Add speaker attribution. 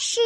Speaker 1: 是